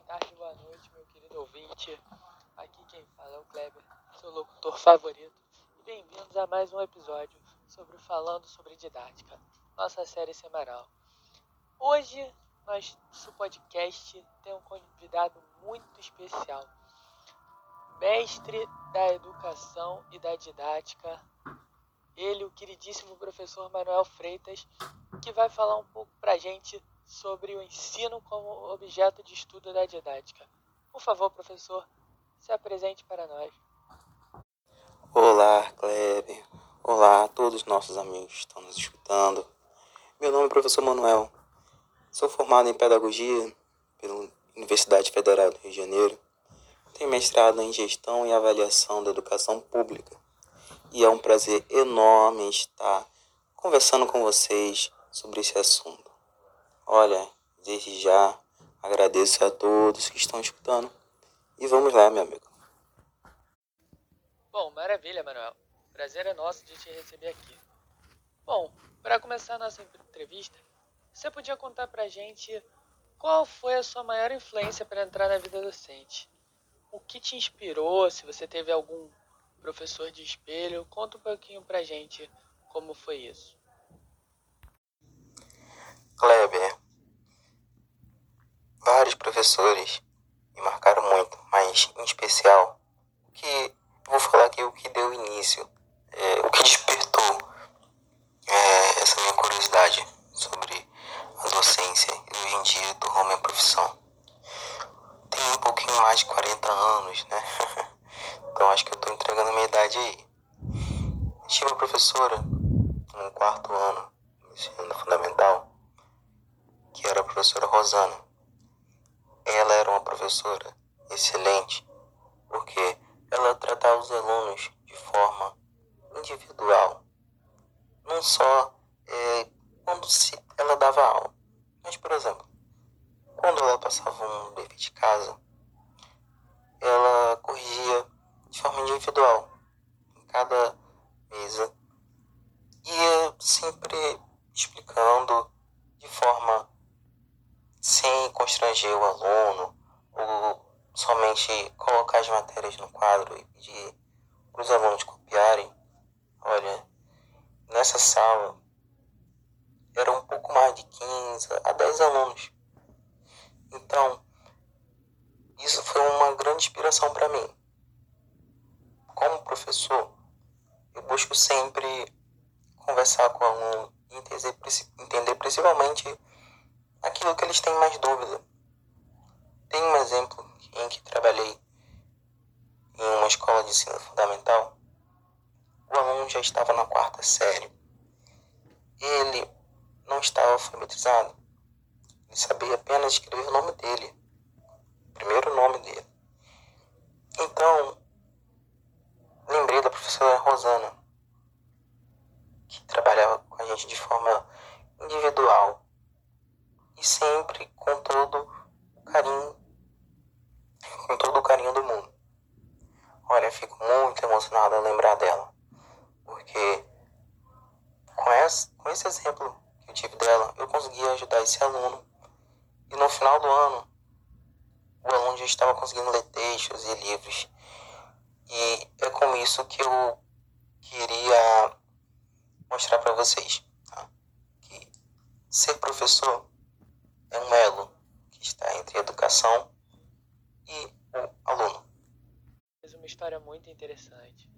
boa tarde, boa noite, meu querido ouvinte. Aqui quem fala é o Kleber, seu locutor favorito. E bem-vindos a mais um episódio sobre Falando sobre Didática, nossa série semanal. Hoje, nosso podcast tem um convidado muito especial. Mestre da educação e da didática, ele, o queridíssimo professor Manuel Freitas, que vai falar um pouco pra gente sobre o ensino como objeto de estudo da didática. Por favor, professor, se apresente para nós. Olá, Kleber. Olá a todos os nossos amigos que estão nos escutando. Meu nome é professor Manuel. Sou formado em Pedagogia pela Universidade Federal do Rio de Janeiro. Tenho mestrado em Gestão e Avaliação da Educação Pública. E é um prazer enorme estar conversando com vocês sobre esse assunto. Olha, desde já agradeço a todos que estão escutando. E vamos lá, meu amigo. Bom, maravilha, Manuel. Prazer é nosso de te receber aqui. Bom, para começar a nossa entrevista, você podia contar pra gente qual foi a sua maior influência para entrar na vida docente? O que te inspirou? Se você teve algum professor de espelho, conta um pouquinho pra gente como foi isso. Kleber, vários professores me marcaram muito, mas em especial o que vou falar aqui o que deu início, é, o que despertou é, essa minha curiosidade sobre a docência e hoje em dia tornou minha profissão. Tenho um pouquinho mais de 40 anos, né? Então acho que eu estou entregando a minha idade aí. Tinha uma professora no quarto ano, ensino fundamental, que era a professora Rosana. Ela era uma professora excelente, porque ela tratava os alunos de forma individual, não só é, quando se, ela dava aula, mas, por exemplo, quando ela passava um dever de casa, ela corrigia de forma individual, em cada mesa, ia sempre explicando de forma sem constranger o aluno ou somente colocar as matérias no quadro e pedir para os alunos copiarem. Olha, nessa sala eram um pouco mais de 15 a 10 alunos. Então, isso foi uma grande inspiração para mim. Como professor, eu busco sempre conversar com o aluno e entender, entender principalmente aquilo que eles têm mais dúvida. Tem um exemplo em que trabalhei em uma escola de ensino fundamental. O aluno já estava na quarta série. Ele não estava alfabetizado. Ele sabia apenas escrever o nome dele, o primeiro nome dele. Então, lembrei da professora Rosana, que trabalhava com a gente de forma individual e sempre com todo carinho, com todo o carinho do mundo. Olha, fico muito emocionado a lembrar dela, porque com esse, com esse exemplo que eu tive dela, eu consegui ajudar esse aluno e no final do ano, o aluno já estava conseguindo ler textos e livros. E é com isso que eu queria mostrar para vocês tá? que ser professor é um elo que está entre educação e o aluno. É uma história muito interessante.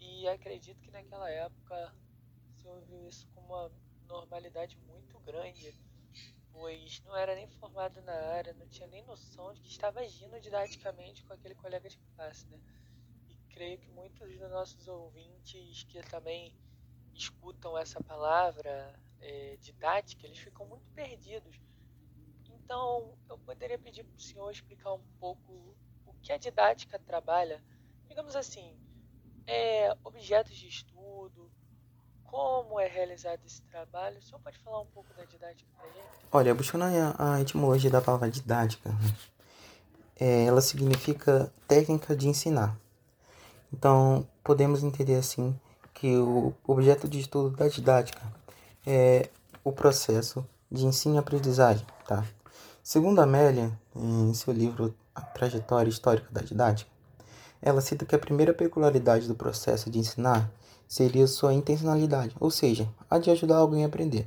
E acredito que naquela época se ouviu isso com uma normalidade muito grande, pois não era nem formado na área, não tinha nem noção de que estava agindo didaticamente com aquele colega de classe, né? E creio que muitos dos nossos ouvintes que também escutam essa palavra é, didática, eles ficam muito perdidos então, eu poderia pedir para o senhor explicar um pouco o que a didática trabalha, digamos assim, é, objetos de estudo, como é realizado esse trabalho. O senhor pode falar um pouco da didática para gente? Olha, buscando a, a etimologia da palavra didática, é, ela significa técnica de ensinar. Então, podemos entender assim que o objeto de estudo da didática é o processo de ensino e aprendizagem, tá? Segundo Amélia, em seu livro A Trajetória Histórica da Didática, ela cita que a primeira peculiaridade do processo de ensinar seria sua intencionalidade, ou seja, a de ajudar alguém a aprender.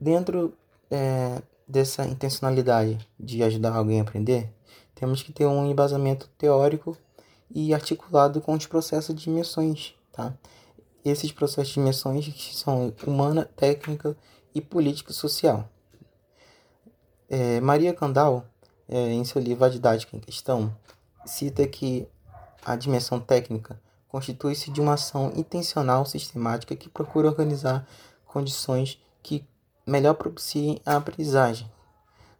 Dentro é, dessa intencionalidade de ajudar alguém a aprender, temos que ter um embasamento teórico e articulado com os processos de dimensões, tá? Esses processos de dimensões são humana, técnica e político-social. É, Maria Candal, é, em seu livro A Didática em Questão, cita que a dimensão técnica constitui-se de uma ação intencional sistemática que procura organizar condições que melhor propiciem a aprendizagem.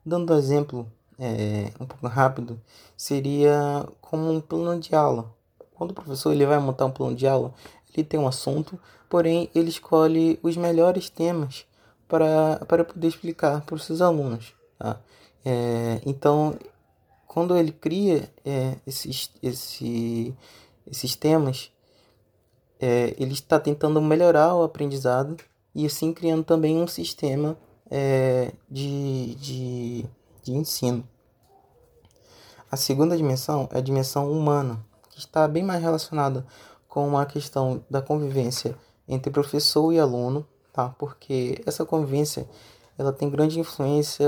Dando um exemplo é, um pouco rápido, seria como um plano de aula. Quando o professor ele vai montar um plano de aula, ele tem um assunto, porém ele escolhe os melhores temas para, para poder explicar para os seus alunos. Tá? É, então, quando ele cria é, esses, esse, esses temas, é, ele está tentando melhorar o aprendizado e assim criando também um sistema é, de, de, de ensino. A segunda dimensão é a dimensão humana, que está bem mais relacionada com a questão da convivência entre professor e aluno, tá? Porque essa convivência ela tem grande influência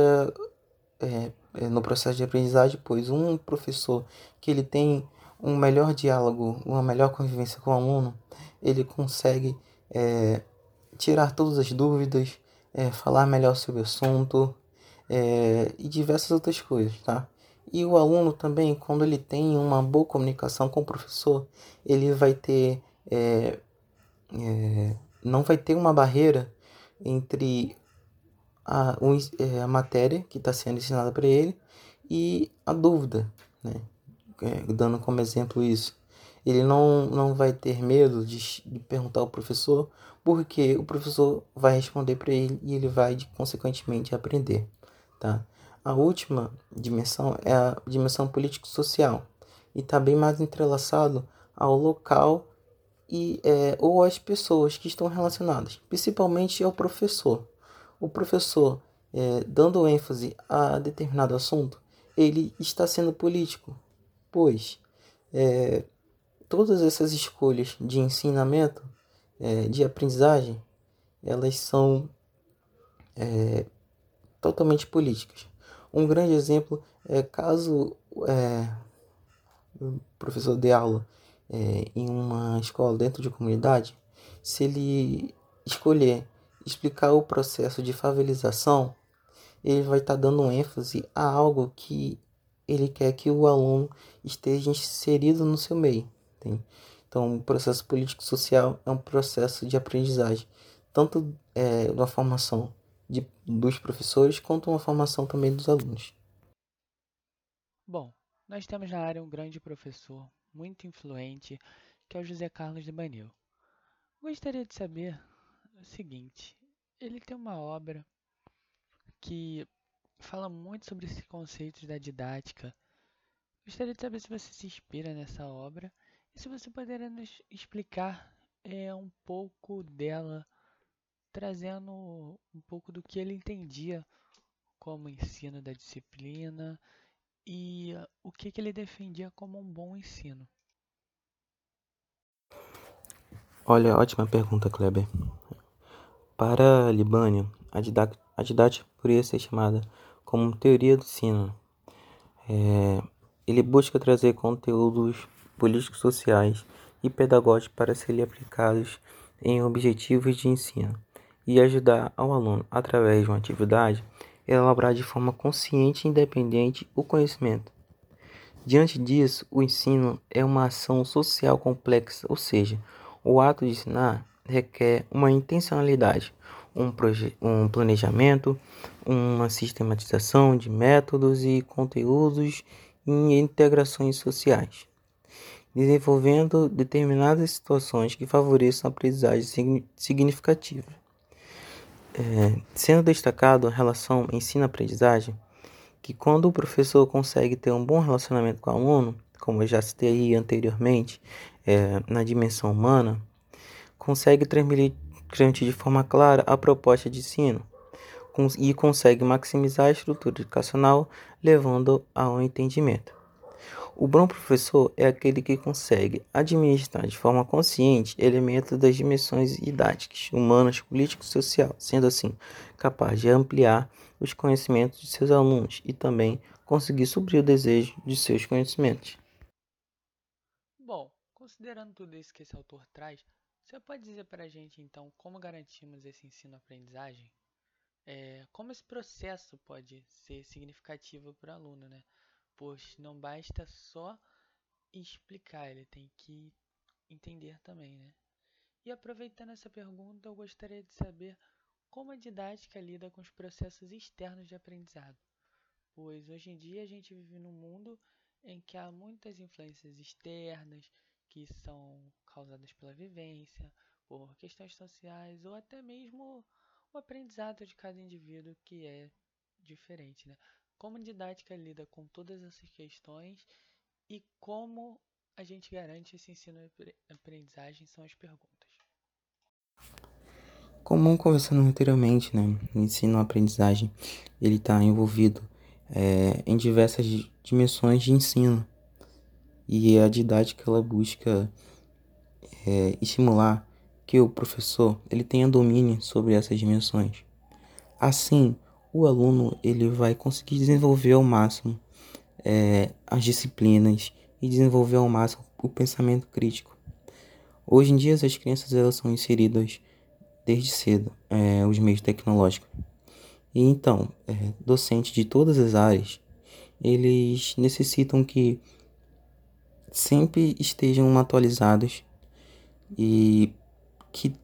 é, é, no processo de aprendizagem, pois um professor que ele tem um melhor diálogo, uma melhor convivência com o aluno, ele consegue é, tirar todas as dúvidas, é, falar melhor sobre o assunto é, e diversas outras coisas, tá? E o aluno também, quando ele tem uma boa comunicação com o professor, ele vai ter é, não vai ter uma barreira entre a, é, a matéria que está sendo ensinada para ele e a dúvida, né? É, dando como exemplo isso. Ele não, não vai ter medo de, de perguntar ao professor, porque o professor vai responder para ele e ele vai, consequentemente, aprender. Tá? A última dimensão é a dimensão político-social e está bem mais entrelaçado ao local e é, ou às pessoas que estão relacionadas, principalmente ao professor. O professor, é, dando ênfase a determinado assunto, ele está sendo político, pois é, todas essas escolhas de ensinamento, é, de aprendizagem, elas são é, totalmente políticas. Um grande exemplo é caso é, o professor dê aula é, em uma escola dentro de comunidade, se ele escolher explicar o processo de favelização, ele vai estar tá dando ênfase a algo que ele quer que o aluno esteja inserido no seu meio. Tem? Então, o processo político-social é um processo de aprendizagem, tanto é, da formação de, dos professores quanto uma formação também dos alunos. Bom, nós temos na área um grande professor, muito influente, que é o José Carlos de Banil. Gostaria de saber o seguinte: ele tem uma obra que fala muito sobre esses conceitos da didática. Gostaria de saber se você se inspira nessa obra e se você poderia nos explicar é, um pouco dela, trazendo um pouco do que ele entendia como ensino da disciplina e o que, que ele defendia como um bom ensino. Olha, ótima pergunta, Kleber. Para Libânio, a, didática, a didática poderia ser chamada como teoria do ensino. É, ele busca trazer conteúdos políticos sociais e pedagógicos para serem aplicados em objetivos de ensino e ajudar ao aluno, através de uma atividade, elaborar de forma consciente e independente o conhecimento. Diante disso, o ensino é uma ação social complexa, ou seja, o ato de ensinar requer uma intencionalidade, um, um planejamento, uma sistematização de métodos e conteúdos e integrações sociais, desenvolvendo determinadas situações que favoreçam a aprendizagem significativa. É, sendo destacado a relação ensino-aprendizagem, que quando o professor consegue ter um bom relacionamento com o aluno, como eu já citei anteriormente, é, na dimensão humana, consegue transmitir de forma clara a proposta de ensino, e consegue maximizar a estrutura educacional, levando ao entendimento. O bom professor é aquele que consegue administrar de forma consciente elementos das dimensões didáticas, humanas, políticas e social, sendo assim capaz de ampliar os conhecimentos de seus alunos e também conseguir suprir o desejo de seus conhecimentos. Bom, considerando tudo isso que esse autor traz, você pode dizer para a gente então como garantimos esse ensino-aprendizagem? É, como esse processo pode ser significativo para o aluno, né? Pois não basta só explicar, ele tem que entender também, né? E aproveitando essa pergunta, eu gostaria de saber como a didática lida com os processos externos de aprendizado. Pois hoje em dia a gente vive num mundo em que há muitas influências externas que são causadas pela vivência, por questões sociais ou até mesmo o aprendizado de cada indivíduo que é diferente, né? Como a didática lida com todas essas questões e como a gente garante esse ensino e aprendizagem são as perguntas. Como conversando anteriormente, né, o ensino-aprendizagem ele está envolvido é, em diversas dimensões de ensino e a didática ela busca é, estimular que o professor ele tenha domínio sobre essas dimensões. Assim, o aluno ele vai conseguir desenvolver ao máximo é, as disciplinas e desenvolver ao máximo o pensamento crítico. Hoje em dia as crianças elas são inseridas desde cedo é, os meios tecnológicos. E então, é, docentes de todas as áreas, eles necessitam que sempre estejam atualizados e que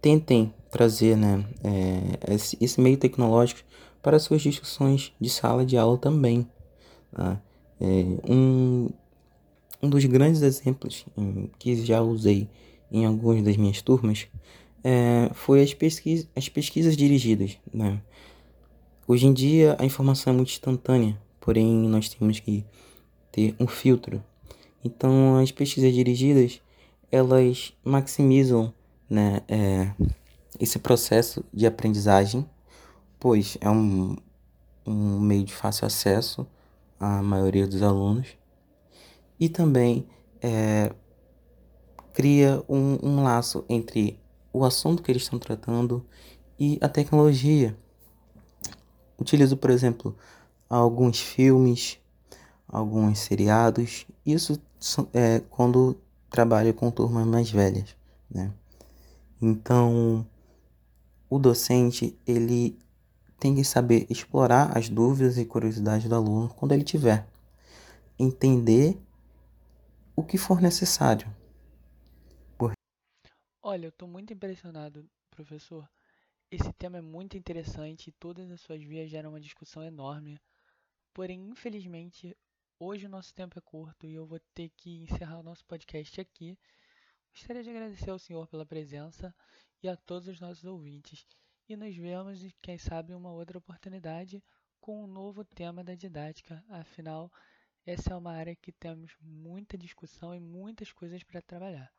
tentem trazer né, é, esse, meio tecnológico para suas discussões de sala de aula também. Tá? É, um, um dos grandes exemplos em, que já usei em algumas das minhas turmas é, foi as, pesquisa, as pesquisas dirigidas. Né? Hoje em dia a informação é muito instantânea, porém nós temos que ter um filtro. Então as pesquisas dirigidas elas maximizam né, é, esse processo de aprendizagem, pois é um, um meio de fácil acesso à maioria dos alunos e também é, cria um, um laço entre o assunto que eles estão tratando e a tecnologia. Utilizo, por exemplo, alguns filmes, alguns seriados. Isso é quando trabalho com turmas mais velhas, né? Então, o docente, ele tem que saber explorar as dúvidas e curiosidades do aluno quando ele tiver. Entender o que for necessário. Olha, eu estou muito impressionado, professor. Esse tema é muito interessante e todas as suas vias geram uma discussão enorme. Porém, infelizmente, hoje o nosso tempo é curto e eu vou ter que encerrar o nosso podcast aqui. Gostaria de agradecer ao senhor pela presença e a todos os nossos ouvintes. E nos vemos, quem sabe, em uma outra oportunidade com um novo tema da didática. Afinal, essa é uma área que temos muita discussão e muitas coisas para trabalhar.